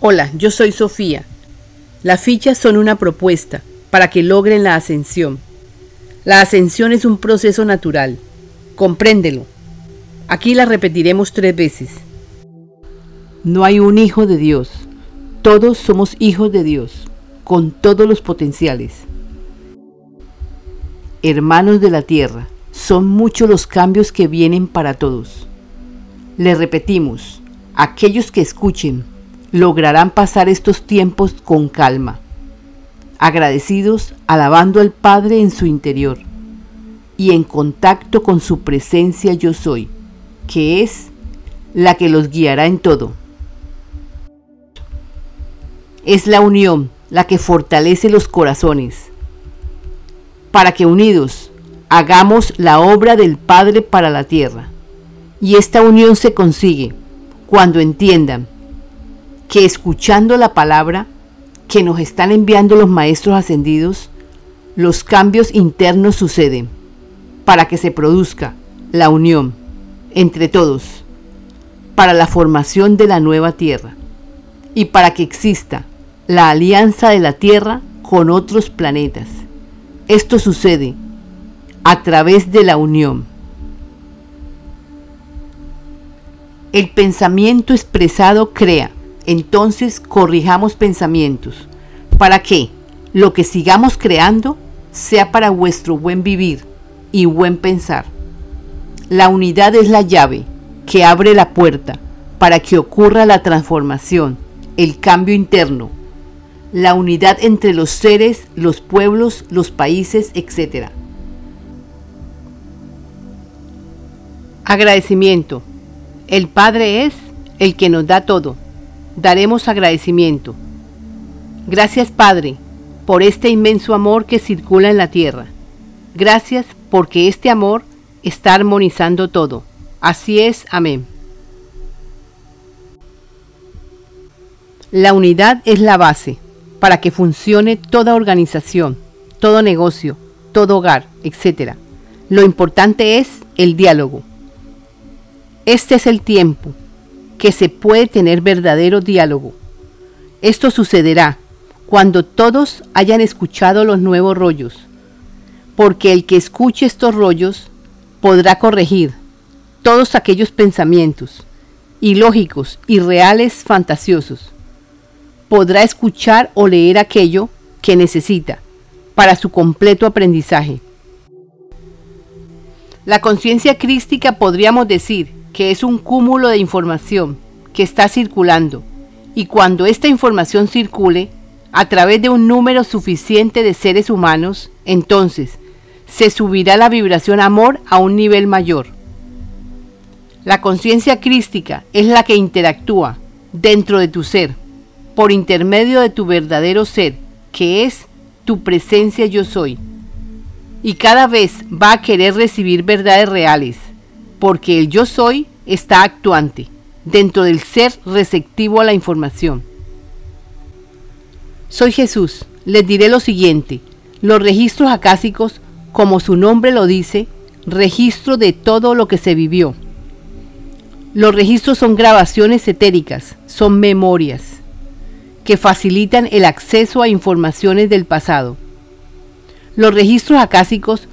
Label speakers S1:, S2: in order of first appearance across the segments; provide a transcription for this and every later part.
S1: Hola, yo soy Sofía. Las fichas son una propuesta para que logren la ascensión. La ascensión es un proceso natural. Compréndelo. Aquí la repetiremos tres veces. No hay un hijo de Dios. Todos somos hijos de Dios, con todos los potenciales. Hermanos de la tierra, son muchos los cambios que vienen para todos. Le repetimos, aquellos que escuchen lograrán pasar estos tiempos con calma, agradecidos, alabando al Padre en su interior y en contacto con su presencia yo soy, que es la que los guiará en todo. Es la unión la que fortalece los corazones, para que unidos hagamos la obra del Padre para la tierra. Y esta unión se consigue cuando entiendan que escuchando la palabra que nos están enviando los maestros ascendidos, los cambios internos suceden para que se produzca la unión entre todos para la formación de la nueva tierra y para que exista la alianza de la tierra con otros planetas. Esto sucede a través de la unión. El pensamiento expresado crea, entonces corrijamos pensamientos, para que lo que sigamos creando sea para vuestro buen vivir y buen pensar. La unidad es la llave que abre la puerta para que ocurra la transformación, el cambio interno, la unidad entre los seres, los pueblos, los países, etc. Agradecimiento. El Padre es el que nos da todo. Daremos agradecimiento. Gracias Padre por este inmenso amor que circula en la tierra. Gracias porque este amor está armonizando todo. Así es, amén. La unidad es la base para que funcione toda organización, todo negocio, todo hogar, etc. Lo importante es el diálogo. Este es el tiempo que se puede tener verdadero diálogo. Esto sucederá cuando todos hayan escuchado los nuevos rollos, porque el que escuche estos rollos podrá corregir todos aquellos pensamientos ilógicos, irreales, fantasiosos. Podrá escuchar o leer aquello que necesita para su completo aprendizaje. La conciencia crística podríamos decir que es un cúmulo de información que está circulando y cuando esta información circule a través de un número suficiente de seres humanos, entonces se subirá la vibración amor a un nivel mayor. La conciencia crística es la que interactúa dentro de tu ser, por intermedio de tu verdadero ser, que es tu presencia yo soy. Y cada vez va a querer recibir verdades reales, porque el yo soy está actuante dentro del ser receptivo a la información. Soy Jesús, les diré lo siguiente, los registros acásicos como su nombre lo dice, registro de todo lo que se vivió. Los registros son grabaciones etéricas, son memorias que facilitan el acceso a informaciones del pasado. Los registros acásicos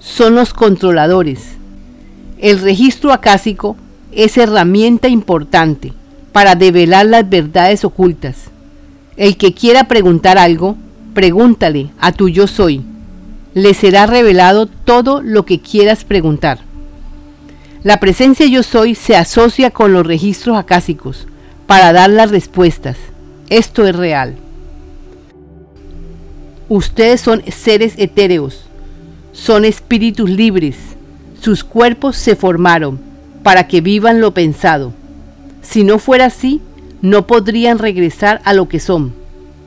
S1: son los controladores. El registro acásico es herramienta importante para develar las verdades ocultas. El que quiera preguntar algo, pregúntale a tu yo soy le será revelado todo lo que quieras preguntar. La presencia yo soy se asocia con los registros acásicos para dar las respuestas. Esto es real. Ustedes son seres etéreos, son espíritus libres. Sus cuerpos se formaron para que vivan lo pensado. Si no fuera así, no podrían regresar a lo que son.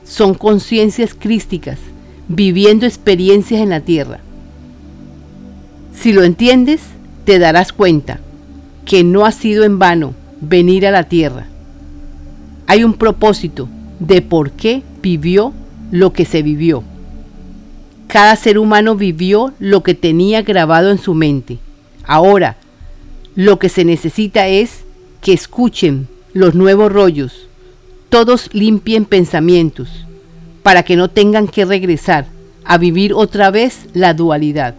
S1: Son conciencias crísticas viviendo experiencias en la tierra. Si lo entiendes, te darás cuenta que no ha sido en vano venir a la tierra. Hay un propósito de por qué vivió lo que se vivió. Cada ser humano vivió lo que tenía grabado en su mente. Ahora, lo que se necesita es que escuchen los nuevos rollos, todos limpien pensamientos, para que no tengan que regresar a vivir otra vez la dualidad.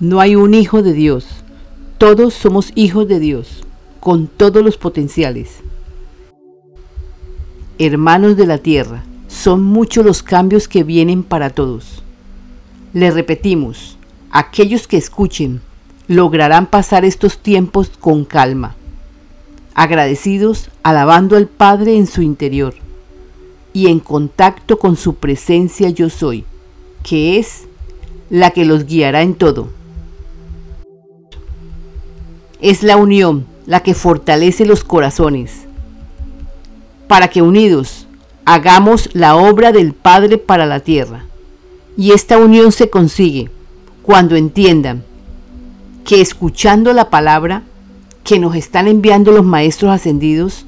S1: No hay un hijo de Dios, todos somos hijos de Dios, con todos los potenciales. Hermanos de la tierra, son muchos los cambios que vienen para todos. Le repetimos, aquellos que escuchen lograrán pasar estos tiempos con calma, agradecidos, alabando al Padre en su interior y en contacto con su presencia yo soy, que es la que los guiará en todo. Es la unión la que fortalece los corazones, para que unidos hagamos la obra del Padre para la tierra. Y esta unión se consigue cuando entiendan que escuchando la palabra que nos están enviando los maestros ascendidos,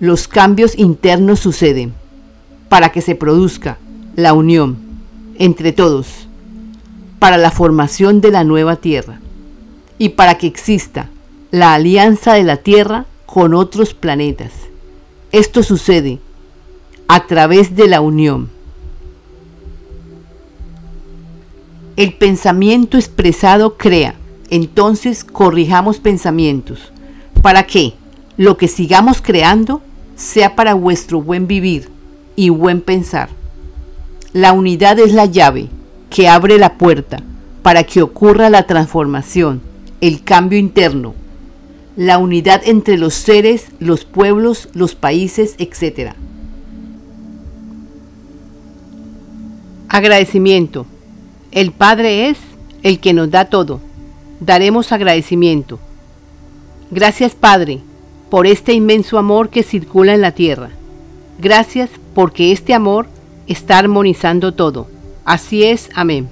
S1: los cambios internos suceden para que se produzca la unión entre todos, para la formación de la nueva tierra y para que exista la alianza de la Tierra con otros planetas. Esto sucede a través de la unión. El pensamiento expresado crea, entonces corrijamos pensamientos, para que lo que sigamos creando sea para vuestro buen vivir y buen pensar. La unidad es la llave que abre la puerta para que ocurra la transformación, el cambio interno la unidad entre los seres, los pueblos, los países, etc. Agradecimiento. El Padre es el que nos da todo. Daremos agradecimiento. Gracias Padre por este inmenso amor que circula en la tierra. Gracias porque este amor está armonizando todo. Así es. Amén.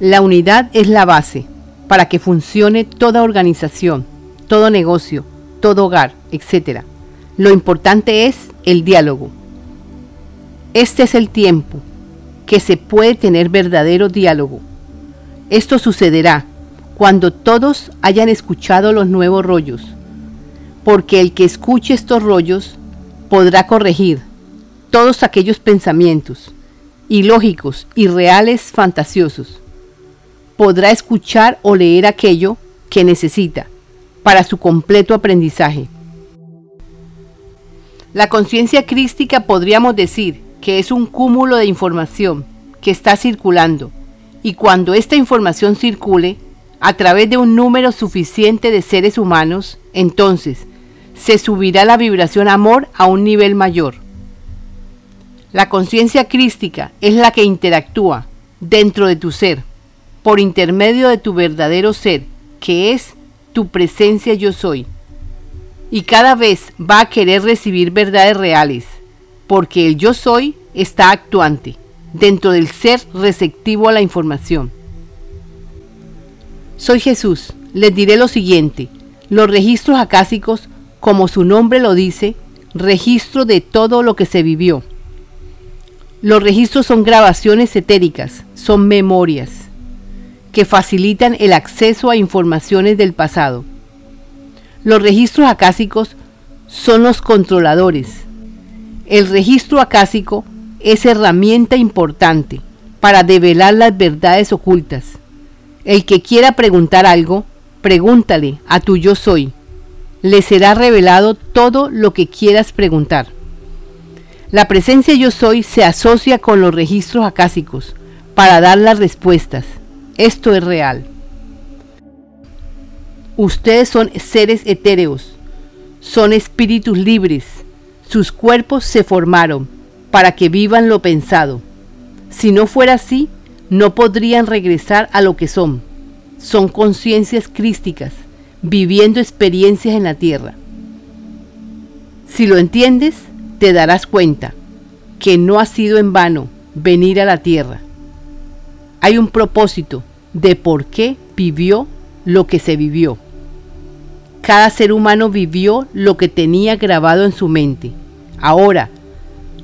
S1: La unidad es la base para que funcione toda organización, todo negocio, todo hogar, etc. Lo importante es el diálogo. Este es el tiempo que se puede tener verdadero diálogo. Esto sucederá cuando todos hayan escuchado los nuevos rollos, porque el que escuche estos rollos podrá corregir todos aquellos pensamientos ilógicos, irreales, fantasiosos podrá escuchar o leer aquello que necesita para su completo aprendizaje. La conciencia crística podríamos decir que es un cúmulo de información que está circulando y cuando esta información circule a través de un número suficiente de seres humanos, entonces se subirá la vibración amor a un nivel mayor. La conciencia crística es la que interactúa dentro de tu ser por intermedio de tu verdadero ser, que es tu presencia yo soy. Y cada vez va a querer recibir verdades reales, porque el yo soy está actuante dentro del ser receptivo a la información. Soy Jesús, les diré lo siguiente, los registros acásicos, como su nombre lo dice, registro de todo lo que se vivió. Los registros son grabaciones etéricas, son memorias que facilitan el acceso a informaciones del pasado. Los registros acásicos son los controladores. El registro acásico es herramienta importante para develar las verdades ocultas. El que quiera preguntar algo, pregúntale a tu yo soy. Le será revelado todo lo que quieras preguntar. La presencia yo soy se asocia con los registros acásicos para dar las respuestas. Esto es real. Ustedes son seres etéreos, son espíritus libres. Sus cuerpos se formaron para que vivan lo pensado. Si no fuera así, no podrían regresar a lo que son. Son conciencias crísticas, viviendo experiencias en la tierra. Si lo entiendes, te darás cuenta que no ha sido en vano venir a la tierra hay un propósito de por qué vivió lo que se vivió. Cada ser humano vivió lo que tenía grabado en su mente. Ahora,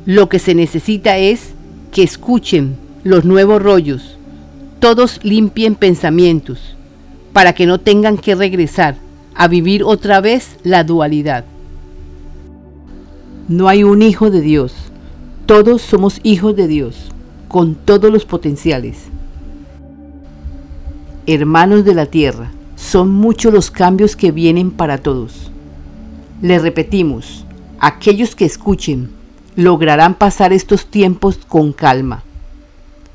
S1: lo que se necesita es que escuchen los nuevos rollos, todos limpien pensamientos, para que no tengan que regresar a vivir otra vez la dualidad. No hay un hijo de Dios, todos somos hijos de Dios, con todos los potenciales. Hermanos de la tierra, son muchos los cambios que vienen para todos. Le repetimos, aquellos que escuchen lograrán pasar estos tiempos con calma,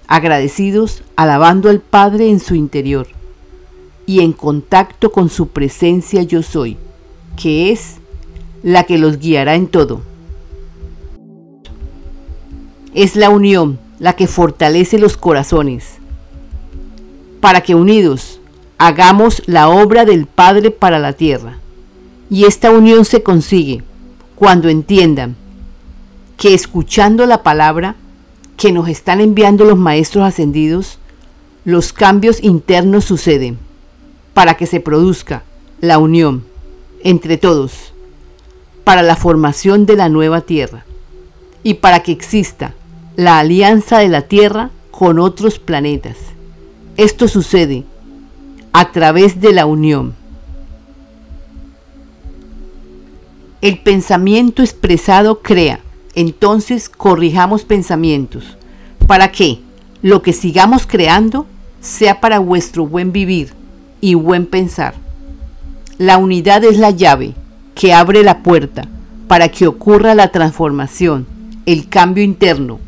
S1: agradecidos, alabando al Padre en su interior y en contacto con su presencia yo soy, que es la que los guiará en todo. Es la unión la que fortalece los corazones, para que unidos hagamos la obra del Padre para la tierra. Y esta unión se consigue cuando entiendan que escuchando la palabra que nos están enviando los maestros ascendidos, los cambios internos suceden para que se produzca la unión entre todos para la formación de la nueva tierra y para que exista la alianza de la tierra con otros planetas. Esto sucede a través de la unión. El pensamiento expresado crea, entonces corrijamos pensamientos, para que lo que sigamos creando sea para vuestro buen vivir y buen pensar. La unidad es la llave que abre la puerta para que ocurra la transformación, el cambio interno,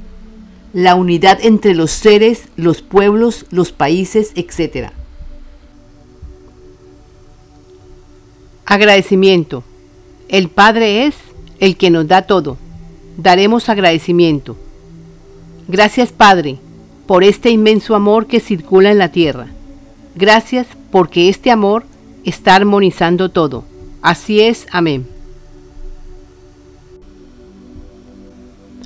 S1: la unidad entre los seres, los pueblos, los países, etc. Agradecimiento. El Padre es el que nos da todo. Daremos agradecimiento. Gracias Padre por este inmenso amor que circula en la tierra. Gracias porque este amor está armonizando todo. Así es, amén.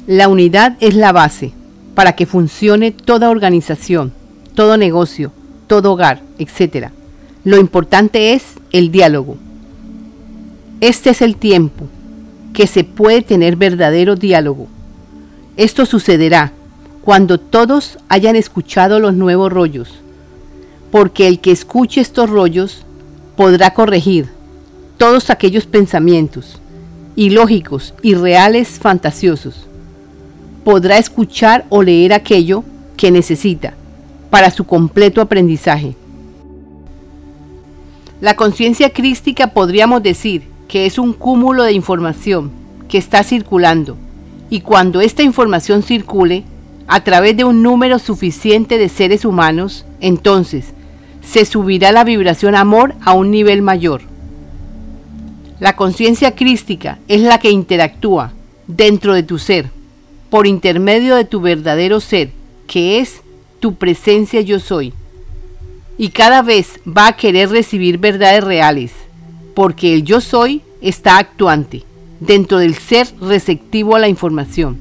S1: La unidad es la base para que funcione toda organización, todo negocio, todo hogar, etc. Lo importante es el diálogo. Este es el tiempo que se puede tener verdadero diálogo. Esto sucederá cuando todos hayan escuchado los nuevos rollos porque el que escuche estos rollos podrá corregir todos aquellos pensamientos ilógicos, irreales, fantasiosos. Podrá escuchar o leer aquello que necesita para su completo aprendizaje. La conciencia crística podríamos decir que es un cúmulo de información que está circulando y cuando esta información circule a través de un número suficiente de seres humanos, entonces se subirá la vibración amor a un nivel mayor. La conciencia crística es la que interactúa dentro de tu ser, por intermedio de tu verdadero ser, que es tu presencia yo soy. Y cada vez va a querer recibir verdades reales, porque el yo soy está actuante dentro del ser receptivo a la información.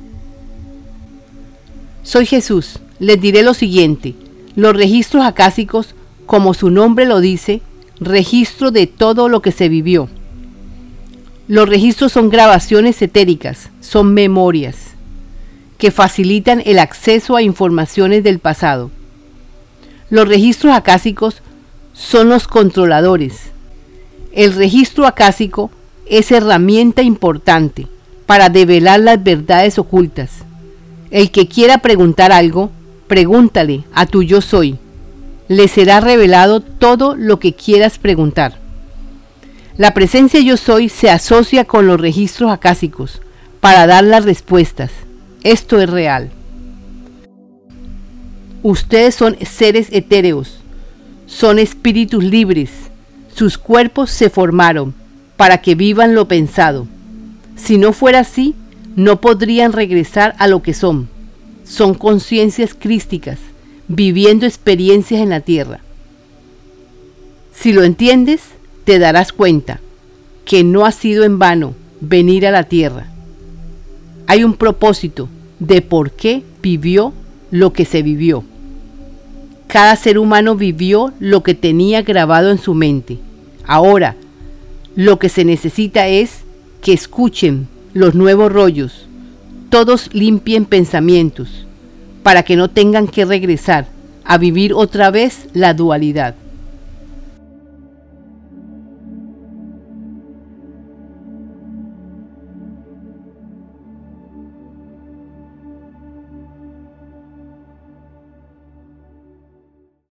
S1: Soy Jesús. Les diré lo siguiente. Los registros acásicos como su nombre lo dice, registro de todo lo que se vivió. Los registros son grabaciones etéricas, son memorias, que facilitan el acceso a informaciones del pasado. Los registros acásicos son los controladores. El registro acásico es herramienta importante para develar las verdades ocultas. El que quiera preguntar algo, pregúntale a tu yo soy le será revelado todo lo que quieras preguntar. La presencia yo soy se asocia con los registros acásicos para dar las respuestas. Esto es real. Ustedes son seres etéreos, son espíritus libres. Sus cuerpos se formaron para que vivan lo pensado. Si no fuera así, no podrían regresar a lo que son. Son conciencias crísticas viviendo experiencias en la tierra. Si lo entiendes, te darás cuenta que no ha sido en vano venir a la tierra. Hay un propósito de por qué vivió lo que se vivió. Cada ser humano vivió lo que tenía grabado en su mente. Ahora, lo que se necesita es que escuchen los nuevos rollos, todos limpien pensamientos, para que no tengan que regresar a vivir otra vez la dualidad.